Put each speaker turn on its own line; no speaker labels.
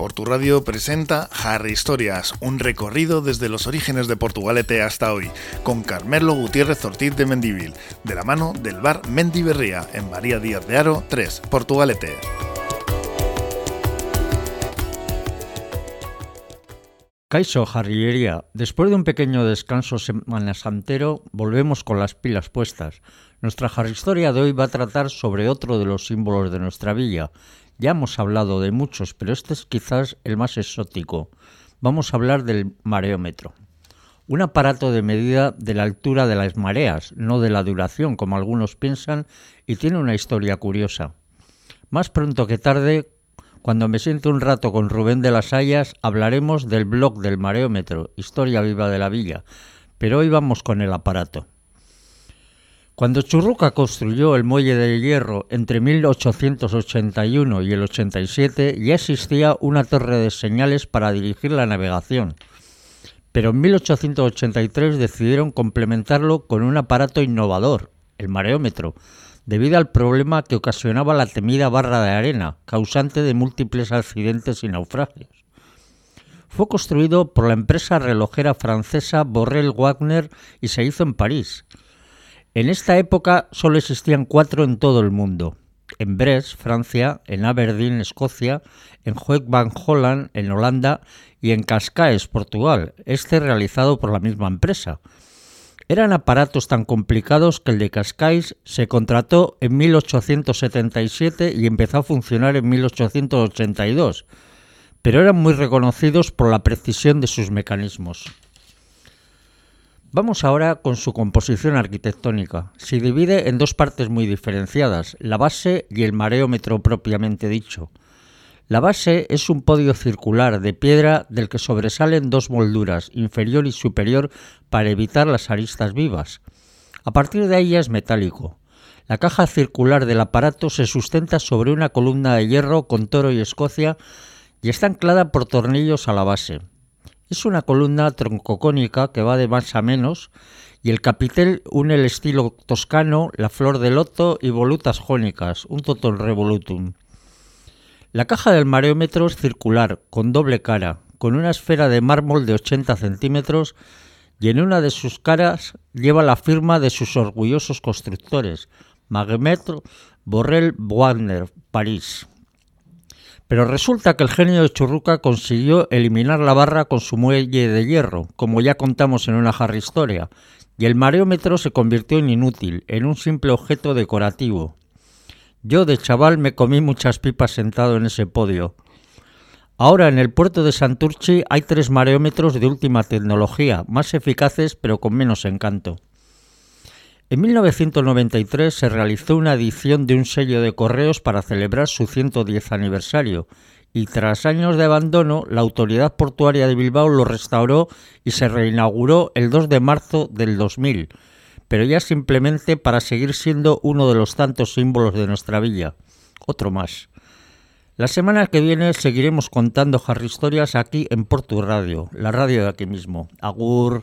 Por tu radio presenta Harry Historias, un recorrido desde los orígenes de Portugalete hasta hoy, con Carmelo Gutiérrez Ortiz de Mendivil, de la mano del bar Mendiberría, en María Díaz de Aro 3, Portugalete.
Caiso Jarrillería, después de un pequeño descanso semanasantero, volvemos con las pilas puestas. Nuestra historia de hoy va a tratar sobre otro de los símbolos de nuestra villa, ya hemos hablado de muchos, pero este es quizás el más exótico. Vamos a hablar del mareómetro. Un aparato de medida de la altura de las mareas, no de la duración, como algunos piensan, y tiene una historia curiosa. Más pronto que tarde, cuando me siento un rato con Rubén de las Hayas, hablaremos del blog del mareómetro, Historia Viva de la Villa, pero hoy vamos con el aparato. Cuando Churruca construyó el muelle de hierro entre 1881 y el 87, ya existía una torre de señales para dirigir la navegación. Pero en 1883 decidieron complementarlo con un aparato innovador, el mareómetro, debido al problema que ocasionaba la temida barra de arena, causante de múltiples accidentes y naufragios. Fue construido por la empresa relojera francesa Borrell Wagner y se hizo en París. En esta época solo existían cuatro en todo el mundo. En Brest, Francia, en Aberdeen, Escocia, en Hoek Holland, en Holanda y en Cascais, Portugal, este realizado por la misma empresa. Eran aparatos tan complicados que el de Cascais se contrató en 1877 y empezó a funcionar en 1882, pero eran muy reconocidos por la precisión de sus mecanismos. Vamos ahora con su composición arquitectónica. Se divide en dos partes muy diferenciadas, la base y el mareómetro propiamente dicho. La base es un podio circular de piedra del que sobresalen dos molduras, inferior y superior, para evitar las aristas vivas. A partir de ahí es metálico. La caja circular del aparato se sustenta sobre una columna de hierro con toro y escocia y está anclada por tornillos a la base. Es una columna troncocónica que va de más a menos y el capitel une el estilo toscano, la flor de loto y volutas jónicas, un total revolutum. La caja del mareómetro es circular, con doble cara, con una esfera de mármol de 80 centímetros y en una de sus caras lleva la firma de sus orgullosos constructores, Magemetro Borrell Wagner, París. Pero resulta que el genio de Churruca consiguió eliminar la barra con su muelle de hierro, como ya contamos en una jarra historia, y el mareómetro se convirtió en inútil, en un simple objeto decorativo. Yo de chaval me comí muchas pipas sentado en ese podio. Ahora en el puerto de Santurchi hay tres mareómetros de última tecnología, más eficaces pero con menos encanto. En 1993 se realizó una edición de un sello de correos para celebrar su 110 aniversario y tras años de abandono la autoridad portuaria de Bilbao lo restauró y se reinauguró el 2 de marzo del 2000, pero ya simplemente para seguir siendo uno de los tantos símbolos de nuestra villa. Otro más. La semana que viene seguiremos contando Harry Historias aquí en Portu Radio, la radio de aquí mismo. Agur.